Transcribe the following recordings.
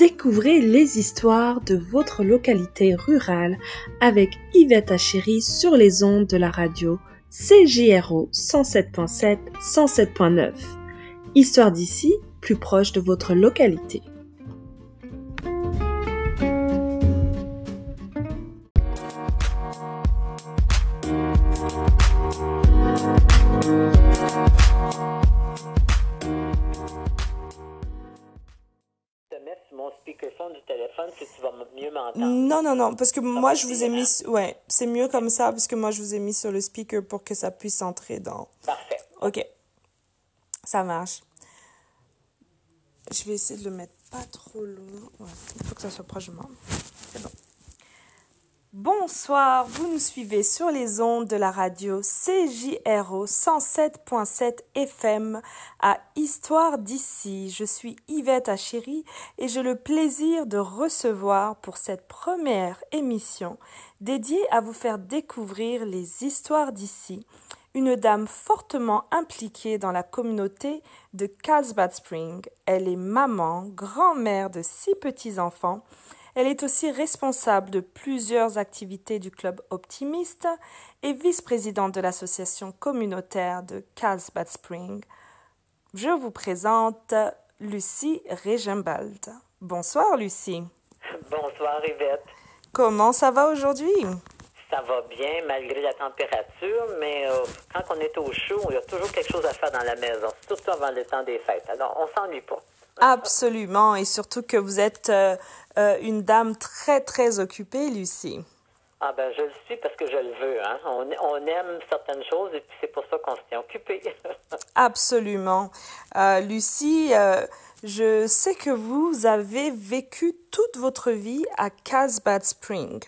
Découvrez les histoires de votre localité rurale avec Yvette Achéry sur les ondes de la radio CJRO 107.7 107.9. Histoire d'ici, plus proche de votre localité. Non, non, non, parce que moi, je vous ai mis... Ouais, c'est mieux comme ça, parce que moi, je vous ai mis sur le speaker pour que ça puisse entrer dans... Parfait. OK. Ça marche. Je vais essayer de le mettre pas trop loin. Ouais, il faut que ça soit proche de moi. C'est bon. Bonsoir, vous nous suivez sur les ondes de la radio CJRO 107.7 FM à Histoire d'ici. Je suis Yvette Achéry et j'ai le plaisir de recevoir pour cette première émission dédiée à vous faire découvrir les histoires d'ici une dame fortement impliquée dans la communauté de Carlsbad Spring. Elle est maman, grand-mère de six petits-enfants elle est aussi responsable de plusieurs activités du club optimiste et vice-présidente de l'association communautaire de Carlsbad Spring. Je vous présente Lucie Regenbald. Bonsoir Lucie. Bonsoir Yvette. Comment ça va aujourd'hui? Ça va bien malgré la température, mais euh, quand on est au chaud, il y a toujours quelque chose à faire dans la maison, surtout avant le temps des fêtes. Alors, on s'ennuie pas. Absolument, et surtout que vous êtes euh, euh, une dame très, très occupée, Lucie. Ah ben, je le suis parce que je le veux. Hein. On, on, aime certaines choses et puis c'est pour ça qu'on se tient occupé. Absolument. Euh, Lucie, euh, je sais que vous avez vécu toute votre vie à Casbad Spring.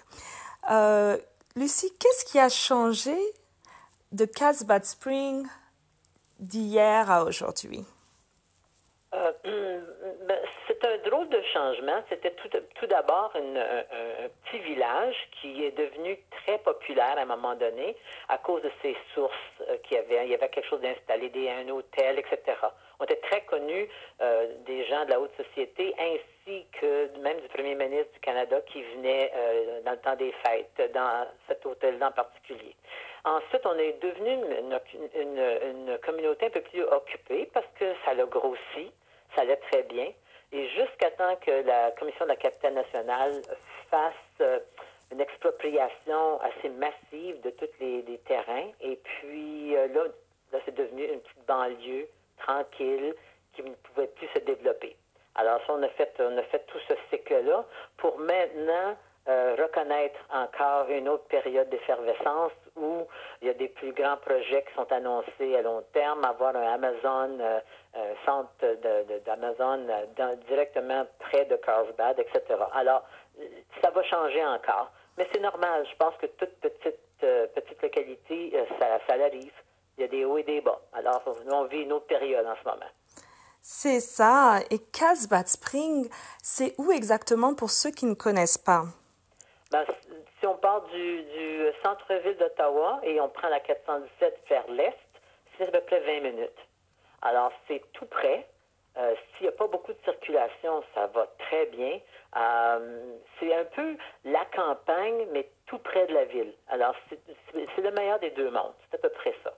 Euh, Lucie, qu'est-ce qui a changé de Casbad Spring d'hier à aujourd'hui? C'est un drôle de changement. C'était tout, d'abord un, petit village qui est devenu très populaire à un moment donné à cause de ses sources euh, qui avait, il y avait quelque chose d'installé, un hôtel, etc. On était très connus euh, des gens de la haute société ainsi que même du premier ministre du Canada qui venait euh, dans le temps des fêtes dans cet hôtel-là en particulier. Ensuite, on est devenu une, communauté un peu plus occupée parce que ça l'a grossi ça allait très bien. Et jusqu'à temps que la Commission de la capitale nationale fasse euh, une expropriation assez massive de tous les, terrains. Et puis euh, là, là c'est devenu une petite banlieue tranquille qui ne pouvait plus se développer. Alors ça, on a fait, on a fait tout ce cycle-là pour maintenant euh, reconnaître encore une autre période d'effervescence où il y a des plus grands projets qui sont annoncés à long terme, avoir un Amazon, euh, centre d'Amazon euh, directement près de Carlsbad, etc. Alors, ça va changer encore. Mais c'est normal. Je pense que toute petite, petite localité, ça, ça arrive. Il y a des hauts et des bas. Alors, on vit une autre période en ce moment. C'est ça. Et Casbah Spring, c'est où exactement pour ceux qui ne connaissent pas? Ben, si on part du, du centre-ville d'Ottawa et on prend la 417 vers l'est, c'est à peu près 20 minutes. Alors, c'est tout près. Euh, S'il n'y a pas beaucoup de circulation, ça va très bien. Euh, c'est un peu la campagne, mais tout près de la ville. Alors, c'est le meilleur des deux mondes. C'est à peu près ça.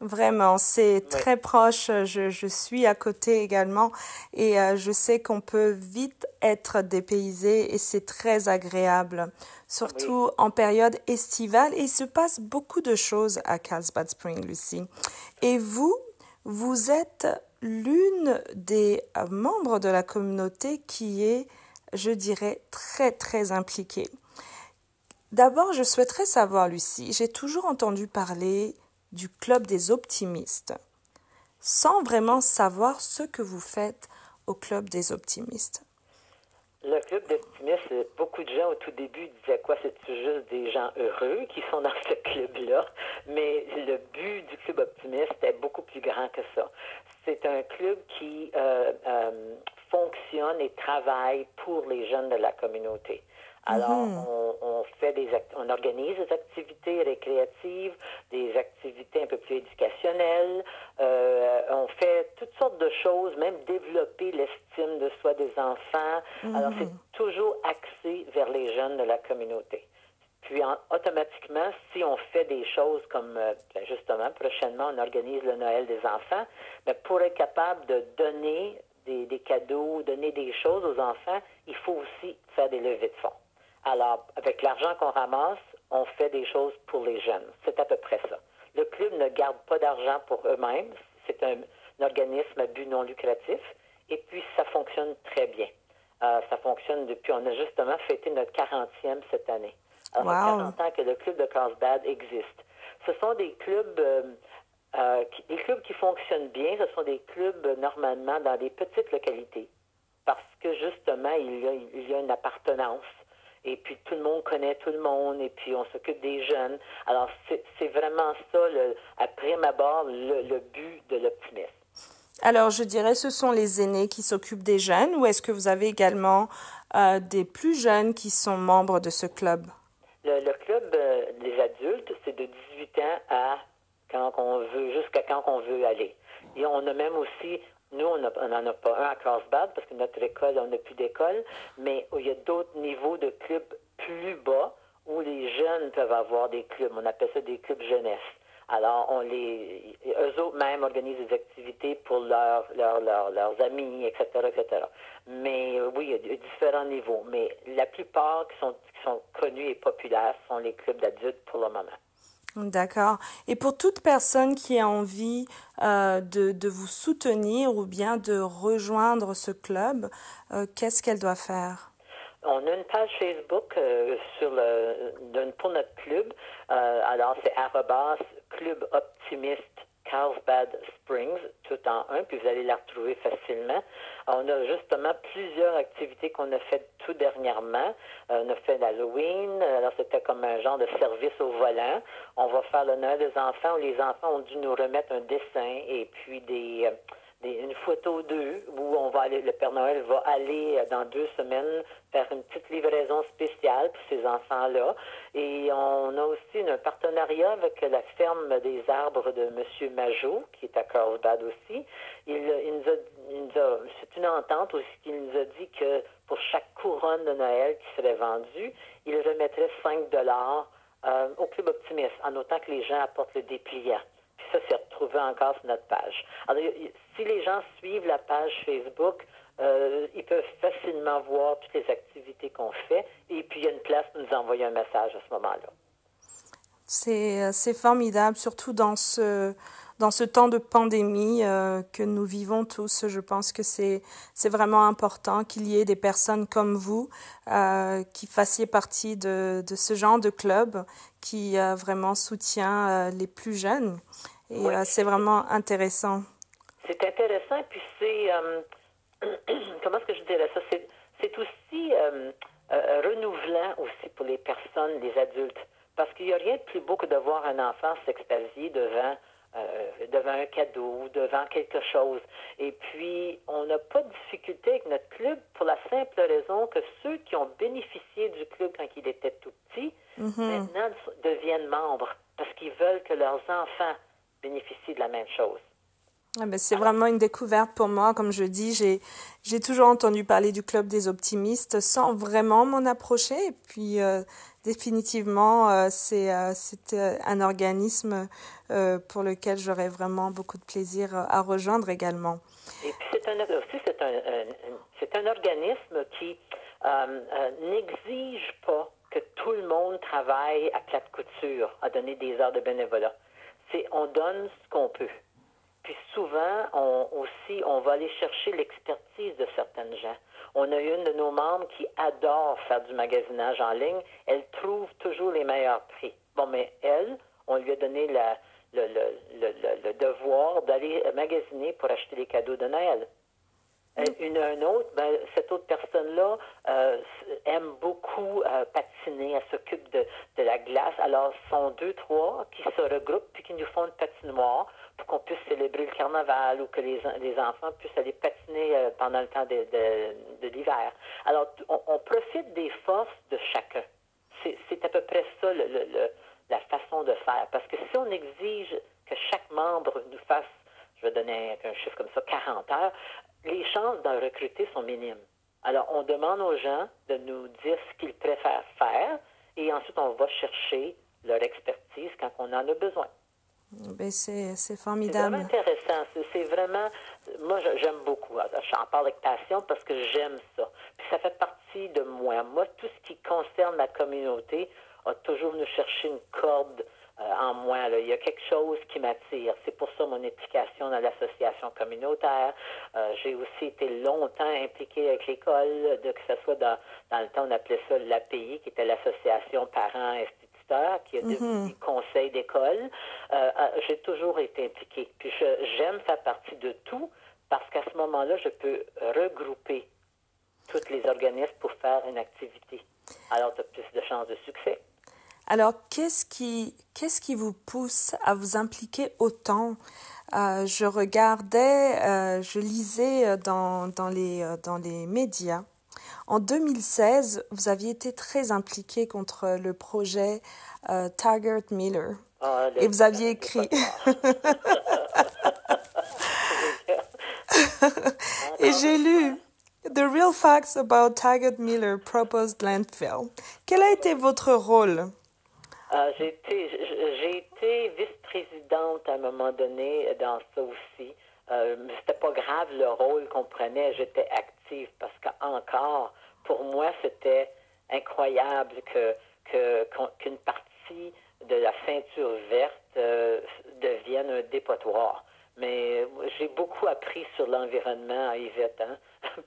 Vraiment, c'est très proche. Je, je, suis à côté également et euh, je sais qu'on peut vite être dépaysé et c'est très agréable, surtout en période estivale. Et il se passe beaucoup de choses à Carlsbad Spring, Lucie. Et vous, vous êtes l'une des membres de la communauté qui est, je dirais, très, très impliquée. D'abord, je souhaiterais savoir, Lucie, j'ai toujours entendu parler du Club des optimistes, sans vraiment savoir ce que vous faites au Club des optimistes. Le club d'optimistes, beaucoup de gens au tout début disaient quoi, c'est juste des gens heureux qui sont dans ce club-là, mais le but du club optimiste est beaucoup plus grand que ça. C'est un club qui euh, euh, fonctionne et travaille pour les jeunes de la communauté. Alors, mhm. on, on, fait des on organise des activités récréatives, des activités un peu plus éducationnelles. Euh, on fait toutes sortes de choses, même développer l'estime de soi des enfants. Alors, c'est toujours axé vers les jeunes de la communauté. Puis, automatiquement, si on fait des choses comme, euh, ben, justement, prochainement, on organise le Noël des enfants, mais ben, pour être capable de donner des, des, cadeaux, donner des choses aux enfants, il faut aussi faire des levées de fonds. Alors, avec l'argent qu'on ramasse, on fait des choses pour les jeunes. C'est à peu près ça. Le club ne garde pas d'argent pour eux-mêmes. C'est un, organisme à but non lucratif. Et puis, ça fonctionne très bien. Euh, ça fonctionne depuis, on a justement fêté notre 40e cette année. Alors, wow. 40 ans que le club de Carlsbad existe. Ce sont des clubs, euh, euh, qui, des clubs qui fonctionnent bien. Ce sont des clubs normalement dans des petites localités. Parce que justement, il y a, il y a une appartenance et puis tout le monde connaît tout le monde, et puis on s'occupe des jeunes. Alors c'est vraiment ça, le, à prime abord, le, le but de l'optimisme. Alors je dirais ce sont les aînés qui s'occupent des jeunes, ou est-ce que vous avez également euh, des plus jeunes qui sont membres de ce club? Le, le club euh, des adultes, c'est de 18 ans à quand on veut, jusqu'à quand on veut aller. Et on a même aussi nous, on n'en a pas un à Carlsbad parce que notre école, on n'a plus d'école, mais il y a d'autres niveaux de clubs plus bas où les jeunes peuvent avoir des clubs. On appelle ça des clubs jeunesse. Alors, on les, eux autres même organisent des activités pour leurs, leurs amis, etc., etc. Mais oui, il y a différents niveaux. Mais la plupart qui sont, qui sont connus et populaires sont les clubs d'adultes pour le moment. D'accord. Et pour toute personne qui a envie euh, de, de, vous soutenir ou bien de rejoindre ce club, euh, qu'est-ce qu'elle doit faire? On a une page Facebook euh, sur le, pour notre club. Alors, c'est Club Optimiste Carlsbad Springs, tout en un, puis vous allez la retrouver facilement. On a justement plusieurs activités qu'on a faites tout dernièrement. Euh, on a fait l'Halloween, alors c'était comme un genre de service au volant. On va faire le Noël des enfants où les enfants ont dû nous remettre un dessin et puis des... Euh, une photo d'eux où on va aller, le Père Noël va aller euh, dans deux semaines faire une petite livraison spéciale pour ces enfants-là. Et on a aussi un partenariat avec la ferme des arbres de M. Majot, qui est à Carlsbad aussi. Il, il nous a, il a c'est une entente aussi qu'il nous a dit que pour chaque couronne de Noël qui serait vendue, il remettrait 5 dollars euh, au Club Optimiste, en notant que les gens apportent le dépliant ça, c'est retrouvé encore sur notre page. Alors, si les gens suivent la page Facebook, euh, ils peuvent facilement voir toutes les activités qu'on fait et puis il y a une place pour nous envoyer un message à ce moment-là. C'est, euh, formidable, surtout dans ce, dans ce temps de pandémie euh, que nous vivons tous. Je pense que c'est, vraiment important qu'il y ait des personnes comme vous qui fassiez partie de, de ce genre de club qui vraiment soutient les plus jeunes. Et euh, c'est vraiment intéressant. C'est intéressant, puis c'est, euh, comment est-ce que je dirais ça, c'est, c'est aussi euh, renouvelant aussi pour les personnes, les adultes, parce qu'il n'y a rien de plus beau que de voir un enfant s'extasier devant euh, devant un cadeau, devant quelque chose. Et puis, on n'a pas de difficulté avec notre club pour la simple raison que ceux qui ont bénéficié du club quand il était tout petit, mm-hmm. maintenant deviennent membres parce qu'ils veulent que leurs enfants bénéficient de la même chose. Ah ben c'est vraiment une découverte pour moi. Comme je dis, j'ai, j'ai toujours entendu parler du Club des optimistes sans vraiment m'en approcher. Et puis, euh, définitivement, euh, c'est, euh, c'est euh, un organisme pour lequel j'aurais vraiment beaucoup de plaisir à rejoindre également. Et puis, c'est un, aussi, c'est un, un, c'est un organisme qui n'exige pas que tout le monde travaille à plate couture, à donner des heures de bénévolat. C'est on donne ce qu'on peut. Puis souvent, aussi, on va aller chercher l'expertise de certaines gens. On a une de nos membres qui adore faire du magasinage en ligne. Elle trouve toujours les meilleurs prix. Bon, mais elle, on lui a donné le, le devoir d'aller magasiner pour acheter les cadeaux de Noël. Euh, une, une autre, ben, cette autre personne-là euh, aime beaucoup euh, patiner, elle s'occupe de, de la glace. Alors, ce sont deux, trois qui se regroupent puis qui nous font une patinoire pour qu'on puisse célébrer le carnaval ou que les, les enfants puissent aller patiner pendant le temps de, de, l'hiver. Alors, on, on, profite des forces de chacun. C'est à peu près ça le, le, la façon de faire. Parce que si on exige que chaque membre nous fasse je vais donner un, chiffre comme ça, 40 heures, les chances d'en recruter sont minimes. Alors, on demande aux gens de nous dire ce qu'ils préfèrent faire et ensuite on va chercher leur expertise quand on en a besoin. Ben c'est formidable. C'est vraiment intéressant. C'est vraiment, moi j'aime beaucoup. J'en parle avec passion parce que j'aime ça. Puis ça fait partie de moi. Moi, tout ce qui concerne la communauté a toujours nous chercher une corde en moi. Là. Il y a quelque chose qui m'attire. C'est pour ça mon implication dans l'association communautaire. Euh, j'ai aussi été longtemps impliqué avec l'école, de que ce soit dans, dans le temps on appelait ça l'API, qui était l'association parents instituteurs, qui a devenu mm-hmm. conseil d'école. Euh, j'ai toujours été impliqué. Puis j'aime faire partie de tout parce qu'à ce moment-là, je peux regrouper tous les organismes pour faire une activité. Alors, tu as plus de chances de succès. Alors, qu'est-ce qui, qu'est-ce qui vous pousse à vous impliquer autant? Euh, Je regardais, euh, je lisais euh, dans, dans, les, dans les médias. En 2016, vous aviez été très impliqué contre le projet Taggart Miller. Ah, et vous aviez écrit. et j'ai lu The Real Facts About Taggart Miller Proposed Landfill. Quel a été votre rôle? Euh, j'ai été, été vice-présidente à un moment donné dans ça aussi. Euh, c'était pas grave le rôle qu'on prenait, j'étais active parce qu'encore, pour moi, c'était incroyable que qu'une partie de la ceinture verte euh, devienne un dépotoir. Mais j'ai beaucoup appris sur l'environnement à Yvette, hein?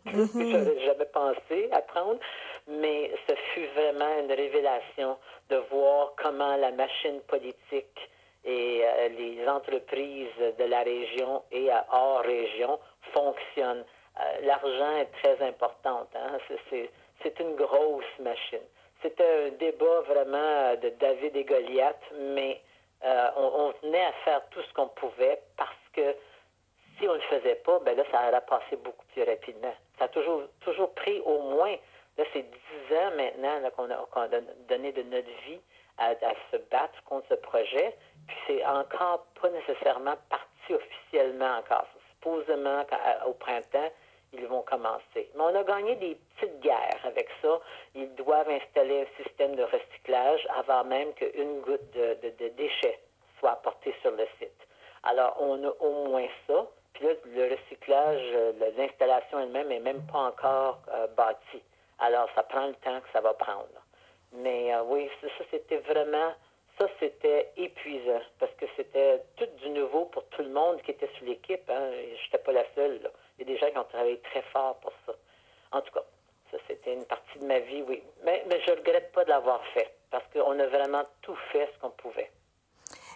Plus que j'avais jamais pensé apprendre. Mais ce fut vraiment une révélation de voir comment la machine politique et euh, les entreprises de la région et hors région fonctionnent. Euh, l'argent est très important. Hein? C'est une grosse machine. C'était un débat vraiment de David et Goliath, mais euh, on, on, tenait à faire tout ce qu'on pouvait parce que si on ne le faisait pas, ben là, ça aurait passé beaucoup plus rapidement. Ça a toujours, toujours pris au moins, là, c'est dix ans maintenant qu'on a, donné de notre vie à, se battre contre ce projet. Puis c'est encore pas nécessairement parti officiellement encore. Supposément, au printemps, ils vont commencer. Mais on a gagné des petites guerres avec ça. Ils doivent installer un système de recyclage avant même qu'une goutte de, de déchets soit apportée sur le site. Alors, on a au moins ça. Puis là, le recyclage, euh, l'installation elle-même n'est même pas encore euh, bâtie. Alors, ça prend le temps que ça va prendre. Mais euh, oui, ça, c'était vraiment, ça, c'était épuisant parce que c'était tout du nouveau pour tout le monde qui était sur l'équipe. Hein. Je n'étais pas la seule. Il y a des gens qui ont travaillé très fort pour ça. En tout cas, ça, c'était une partie de ma vie, oui. Mais, mais je ne regrette pas de l'avoir fait parce qu'on a vraiment tout fait ce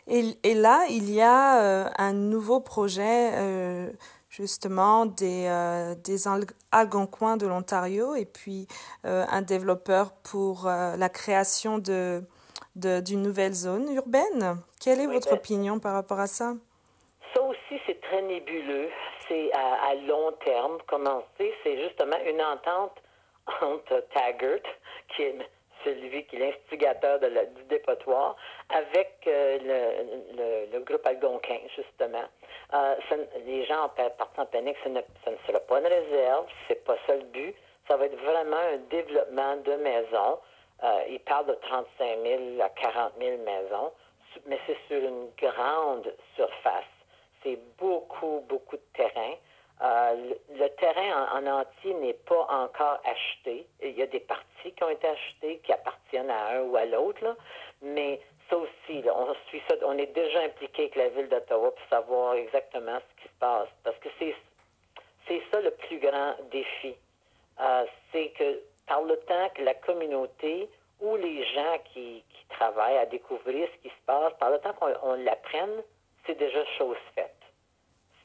Et, là, il y a euh, un nouveau projet, euh, justement, des, euh, des Algonquins de l'Ontario et puis un développeur pour la création de, d'une nouvelle zone urbaine. Quelle est votre ben opinion par rapport à ça? Ça aussi, c'est très nébuleux. C'est à, à long terme. Commencer, c'est justement une entente entre Taggart, qui est celui qui est l'instigateur du dépotoir, avec euh, le, groupe algonquin, justement. Euh, les gens partent en panique, ça ne, ça ne sera pas une réserve, c'est pas ça le but. Ça va être vraiment un développement de maisons. Euh, ils parlent de 35 000 à 40 000 maisons, mais c'est sur une grande surface. C'est beaucoup, beaucoup de terrain. Euh, le, terrain en, entier n'est pas encore acheté. Il y a des parties qui ont été achetées qui appartiennent à un ou à l'autre, mais ça aussi, on suit ça, on est déjà impliqué avec la ville d'Ottawa pour savoir exactement ce qui se passe, parce que c'est c'est ça le plus grand défi. Euh, c'est que par le temps que la communauté ou les gens qui travaillent à découvrir ce qui se passe, par le temps qu'on l'apprenne, c'est déjà chose faite.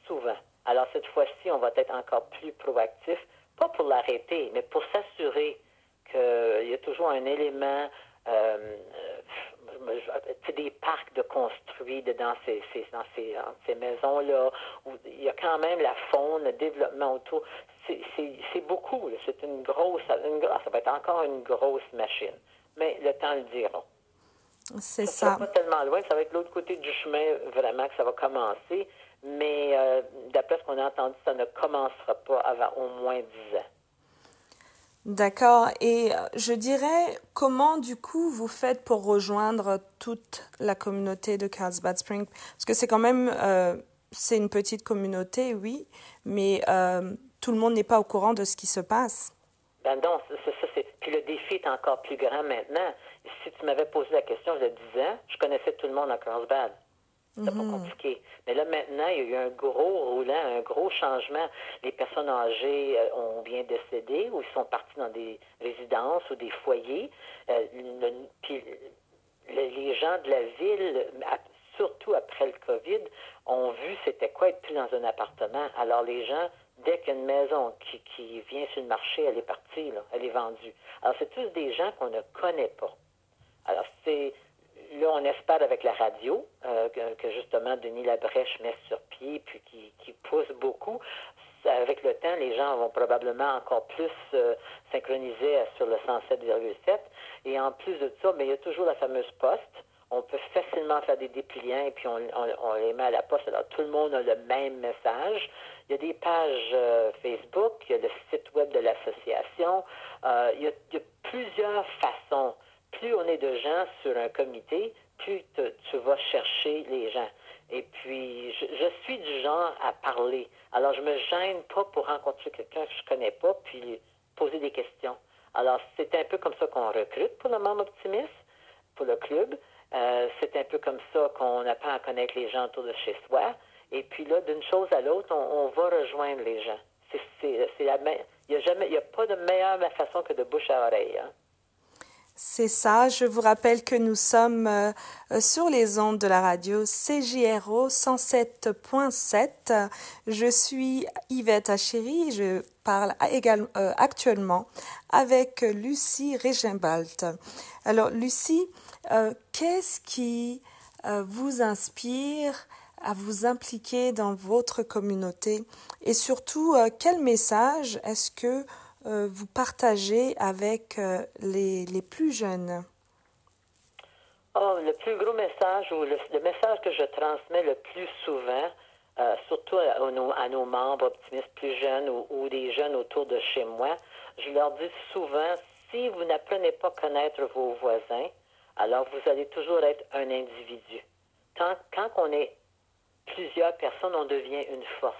Souvent. Alors cette fois-ci, on va être encore plus proactif, pas pour l'arrêter, mais pour s'assurer qu'il y a toujours un élément, euh, des parcs de construits dans ces, dans ces, ces maisons-là, où il y a quand même la faune, le développement autour. C'est beaucoup, c'est une grosse, une, ça va être encore une grosse machine. Mais le temps le dira. C'est ça. ça. pas tellement loin, ça va être l'autre côté du chemin vraiment que ça va commencer. Mais euh, d'après ce qu'on a entendu, ça ne commencera pas avant au moins 10 ans. D'accord. Et euh, je dirais, comment du coup vous faites pour rejoindre toute la communauté de Carlsbad Spring? Parce que c'est quand même, euh, c'est une petite communauté, oui, mais euh, tout le monde n'est pas au courant de ce qui se passe. Ben non, ça, ça, c'est... Puis le défi est encore plus grand maintenant. Si tu m'avais posé la question il y a 10 ans, je connaissais tout le monde à Carlsbad. C'était pas compliqué. Mais là, maintenant, il y a eu un gros roulant, un gros changement. Les personnes âgées euh, ont bien décédé ou ils sont partis dans des résidences ou des foyers. Euh, le- puis le- les gens de la ville, surtout après le COVID, ont vu c'était quoi être pris dans un appartement. Alors les gens, dès qu'il y a une maison qui, qui vient sur le marché, elle est partie, là, elle est vendue. Alors c'est tous des gens qu'on ne connaît pas. Alors, c'est là, on espère avec la radio euh, que, justement Denis Labrèche met sur pied, puis qui, pousse beaucoup. Avec le temps, les gens vont probablement encore plus euh, synchroniser sur le 107,7. Et en plus de ça, mais il y a toujours la fameuse poste. On peut facilement faire des dépliants et puis on, les met à la poste. Alors tout le monde a le même message. Il y a des pages euh, Facebook, il y a le site web de l'association. Il, y a, il y a plusieurs façons. Plus on est de gens sur un comité, plus te- tu vas chercher les gens. Et puis, je, suis du genre à parler. Alors, je me gêne pas pour rencontrer quelqu'un que je connais pas, puis poser des questions. Alors, c'est un peu comme ça qu'on recrute pour le membre optimiste, pour le club. Euh, c'est un peu comme ça qu'on apprend à connaître les gens autour de chez soi. Et puis là, d'une chose à l'autre, on, va rejoindre les gens. C'est, la il n'y a a pas de meilleure façon que de bouche à oreille. Hein. C'est ça. Je vous rappelle que nous sommes euh, euh, sur les ondes de la radio CJRO 107.7. Je suis Yvette Achéry. Je parle également actuellement avec Lucie Regimbalt. Alors, Lucie, euh, qu'est-ce qui euh, vous inspire à vous impliquer dans votre communauté? Et surtout euh, quel message est-ce que euh, vous partagez avec euh, les, les plus jeunes Oh, le plus gros message ou le, message que je transmets le plus souvent, euh, surtout à, nos, à nos membres optimistes plus jeunes ou, des jeunes autour de chez moi, je leur dis souvent, si vous n'apprenez pas à connaître vos voisins, alors vous allez toujours être un individu. Quand, quand on est plusieurs personnes, on devient une force.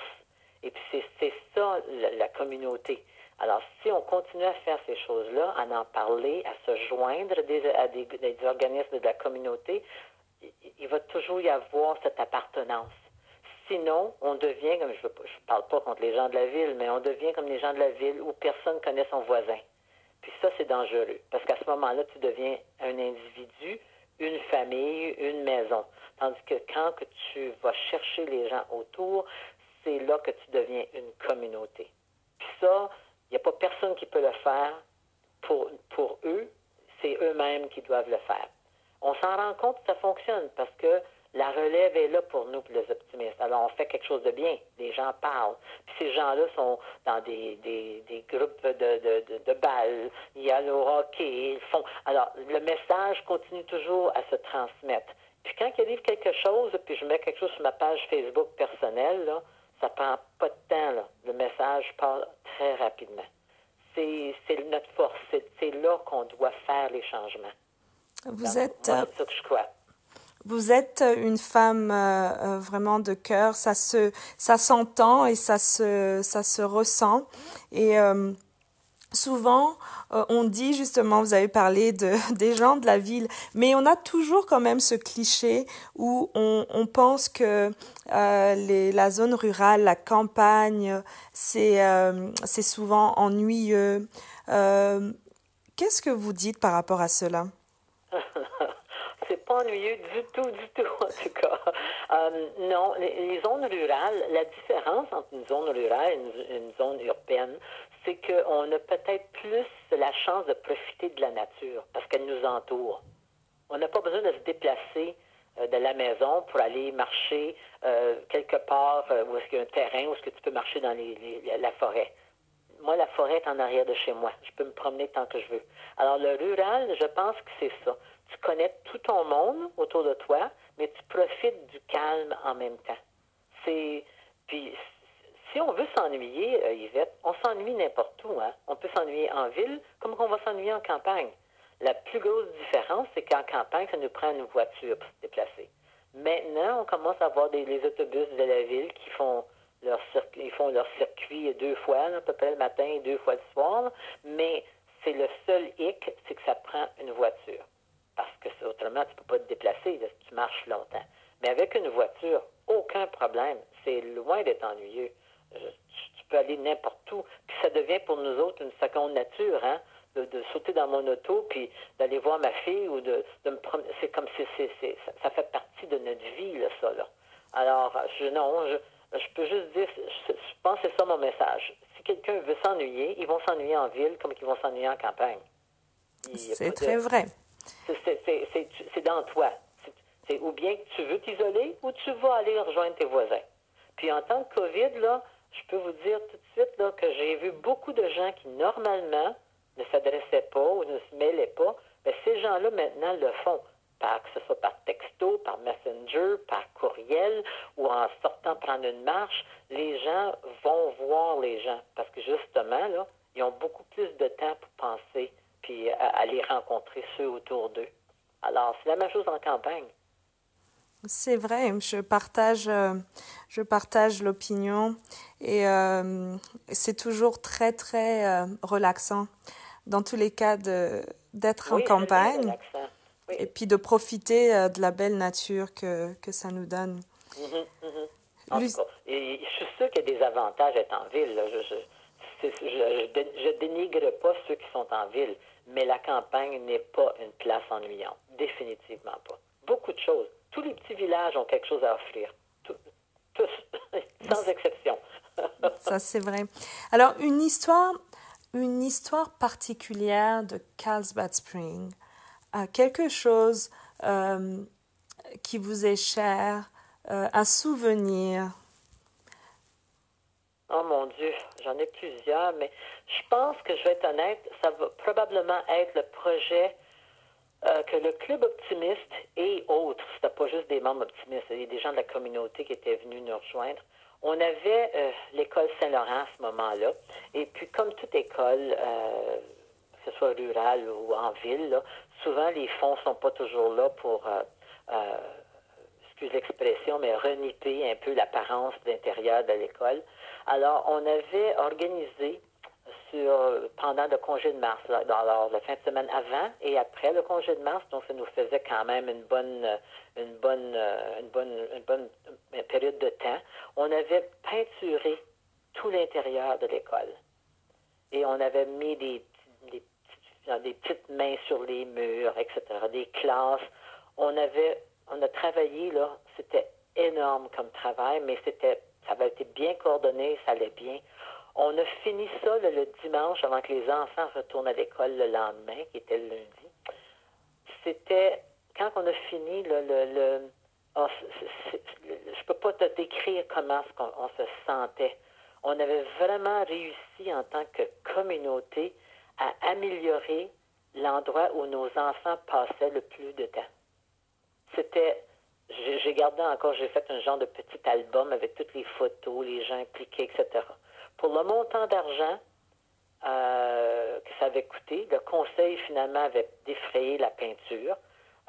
Et puis c'est, ça la communauté. Alors si on continue à faire ces choses-là, à en parler, à se joindre des, à des, organismes de la communauté, il, va toujours y avoir cette appartenance. Sinon, on devient, comme je ne parle pas contre les gens de la ville, mais on devient comme les gens de la ville où personne connaît son voisin. Puis ça, c'est dangereux, parce qu'à ce moment-là, tu deviens un individu, une famille, une maison. Tandis que quand tu vas chercher les gens autour, c'est là que tu deviens une communauté. Puis ça, n'y a pas personne qui peut le faire pour, pour eux, c'est eux-mêmes qui doivent le faire. On s'en rend compte que ça fonctionne parce que la relève est là pour nous, les optimistes. Alors, on fait quelque chose de bien. Les gens parlent. Puis ces gens-là sont dans des, des, des groupes de, de, de, de balles. Il y a le hockey. Ils font... Alors, le message continue toujours à se transmettre. Puis quand il arrive quelque chose, puis je mets quelque chose sur ma page Facebook personnelle, là, ça prend pas de temps. Là. Le message part très rapidement. C'est, notre force. C'est, là qu'on doit faire les changements. Vous Donc, êtes, moi, euh, c'est ça que je crois. vous êtes une femme euh, euh, vraiment de cœur. Ça se, ça s'entend et ça se, ça se ressent. Et euh, souvent, euh, on dit justement, vous avez parlé de, des gens de la ville, mais on a toujours quand même ce cliché où on, pense que euh, la zone rurale, la campagne, c'est euh, souvent ennuyeux. Qu'est-ce que vous dites par rapport à cela? C'est pas ennuyeux du tout, du tout, en tout cas. Non, les, zones rurales, la différence entre une zone rurale et une zone urbaine, c'est qu'on a peut-être plus la chance de profiter de la nature parce qu'elle nous entoure. On n'a pas besoin de se déplacer euh, de la maison pour aller marcher euh, quelque part euh, où est-ce qu'il y a un terrain, où est-ce que tu peux marcher dans les, la forêt. Moi, la forêt est en arrière de chez moi. Je peux me promener tant que je veux. Alors, le rural, je pense que c'est ça. tu connais tout ton monde autour de toi, mais tu profites du calme en même temps. C'est puis si on veut s'ennuyer, euh, Yvette, on s'ennuie n'importe où. Hein? On peut s'ennuyer en ville comme on va s'ennuyer en campagne. La plus grosse différence, c'est qu'en campagne, ça nous prend une voiture pour se déplacer. Maintenant, on commence à avoir des, les autobus de la ville qui font leur ils font circuit deux fois, à peu près le matin et deux fois le soir. Mais c'est le seul hic, c'est que ça prend une voiture. Parce que autrement, tu ne peux pas te déplacer si tu marches longtemps. Mais avec une voiture, aucun problème. C'est loin d'être ennuyeux. Tu, peux aller n'importe où. Puis ça devient pour nous autres une seconde nature, hein? De, sauter dans mon auto puis d'aller voir ma fille ou de, me promener. C'est comme si c'est, ça, fait partie de notre vie, là, ça. Là. Alors, je, non, je, je peux juste dire, je, pense que c'est ça mon message. Si quelqu'un veut s'ennuyer, ils vont s'ennuyer en ville comme ils vont s'ennuyer en campagne. C'est très vrai. C'est dans toi. C'est ou bien que tu veux t'isoler ou tu vas aller rejoindre tes voisins. Puis en temps de COVID, là, je peux vous dire tout de suite que j'ai vu beaucoup de gens qui, normalement, ne s'adressaient pas ou ne se mêlaient pas. Mais ces gens-là, maintenant, le font. Par, que ce soit par texto, par messenger, par courriel ou en sortant prendre une marche, les gens vont voir les gens. Parce que justement, ils ont beaucoup plus de temps pour penser puis aller rencontrer ceux autour d'eux. Alors, c'est la même chose en campagne. C'est vrai, je partage, euh, je partage l'opinion et euh, c'est toujours très très euh, relaxant dans tous les cas d'être en campagne et puis de profiter de la belle nature que, que ça nous donne. Mm-hmm, mm-hmm. je suis sûre qu'il y a des avantages d'être en ville. Je, je, dénigre pas ceux qui sont en ville, mais la campagne n'est pas une place ennuyante, définitivement pas. Beaucoup de choses tous les petits villages ont quelque chose à offrir. tous, sans exception. Ça, c'est vrai. Alors, une histoire, une histoire particulière de Carlsbad Spring, euh, quelque chose euh, qui vous est cher, euh, un souvenir. Oh mon Dieu, j'en ai plusieurs, mais je pense que je vais être honnête, ça va probablement être le projet euh, que le club optimiste et autres, c'était pas juste des membres optimistes, il y des gens de la communauté qui étaient venus nous rejoindre. On avait euh, l'école Saint-Laurent à ce moment-là, et puis comme toute école, euh, que ce soit rurale ou en ville, souvent les fonds sont pas toujours là pour, excuse l'expression, mais reniper un peu l'apparence d'intérieur de l'école. Alors, on avait organisé pendant le congé de mars, alors la fin de semaine avant et après le congé de mars, donc ça nous faisait quand même une bonne, une bonne, une bonne, une bonne période de temps. On avait peinturé tout l'intérieur de l'école et on avait mis des, des, des petites mains sur les murs, etc., des classes. On avait, on a travaillé là, c'était énorme comme travail, mais c'était, ça avait été bien coordonné, ça allait bien. On a fini ça le, dimanche avant que les enfants retournent à l'école le lendemain, qui était le lundi. C'était quand on a fini le, le, oh, je peux pas te décrire comment on, se sentait. On avait vraiment réussi en tant que communauté à améliorer l'endroit où nos enfants passaient le plus de temps. C'était, j'ai gardé encore, j'ai fait un genre de petit album avec toutes les photos, les gens impliqués, etc. Pour le montant d'argent euh, que ça avait coûté, le conseil finalement avait défrayé la peinture.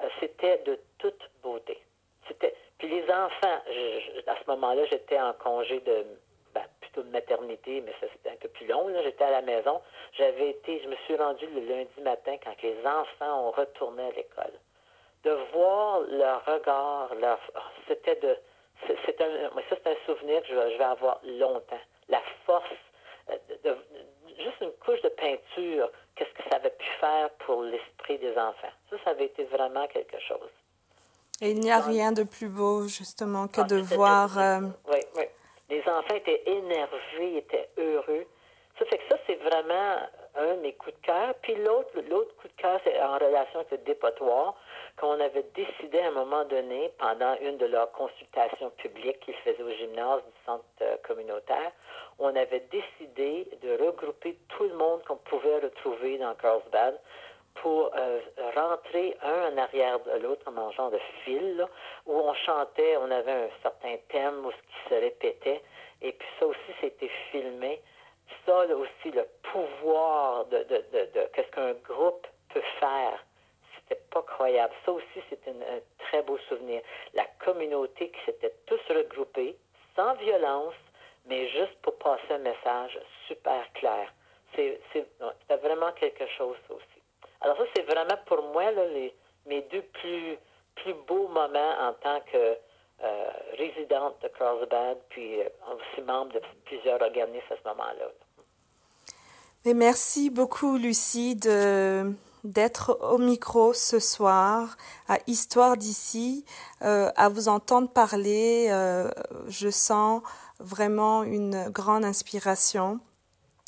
Euh, c'était de toute beauté. C'était puis les enfants, à ce moment-là, j'étais en congé de ben, plutôt de maternité, mais ça c'était un peu plus long. J'étais à la maison. J'avais été, je me suis rendu le lundi matin quand les enfants ont retourné à l'école. De voir leur regard, leur oh, c'était de c'est un, ça c'est un souvenir que je vais avoir longtemps force, euh, de, juste une couche de peinture, qu'est-ce que ça avait pu faire pour l'esprit des enfants? Ça, ça avait été vraiment quelque chose. Et il n'y a rien de plus beau, justement, que de voir... Euh, oui, oui. Les enfants étaient énervés, étaient heureux. Ça fait que ça, c'est vraiment un mes coups de cœur. Puis l'autre, l'autre coup de cœur, c'est en relation avec le dépotoir, qu'on avait décidé à un moment donné, pendant une de leurs consultations publiques qu'ils faisaient au gymnase du centre euh, communautaire, on avait décidé de regrouper tout le monde qu'on pouvait retrouver dans Carlsbad pour euh, rentrer un en arrière de l'autre en mangeant de fil, où on chantait, on avait un certain thème où ce qui se répétait, et puis ça aussi, c'était filmé. Ça aussi, le pouvoir de, de, de, qu'est-ce qu'un groupe peut faire, c'était pas croyable. Ça aussi, c'est un très beau souvenir. La communauté qui s'était tous regroupés, sans violence, mais juste pour passer un message super clair. C'était vraiment quelque chose, ça aussi. Alors ça, c'est vraiment pour moi là, les, mes deux plus, plus beaux moments en tant que euh, résidente de Carlsbad, puis euh, aussi membre de plusieurs organismes à ce moment-là. Et merci beaucoup, Lucie, de d'être au micro ce soir à Histoire d'ici, euh, à vous entendre parler. Euh, je sens vraiment une grande inspiration.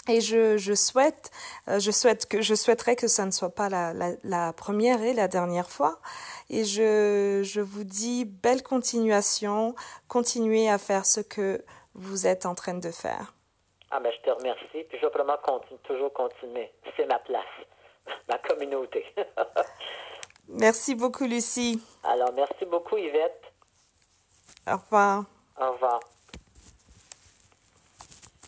Et je, je souhaite, euh, je souhaite que je souhaiterais que ça ne soit pas la, la, la première et la dernière fois. Et je, je vous dis belle continuation, continuez à faire ce que vous êtes en train de faire. Ah ben je te remercie, puis je vais vraiment continuer, toujours continuer. C'est ma place, ma communauté. merci beaucoup Lucie. Alors merci beaucoup Yvette. Au revoir. Au revoir.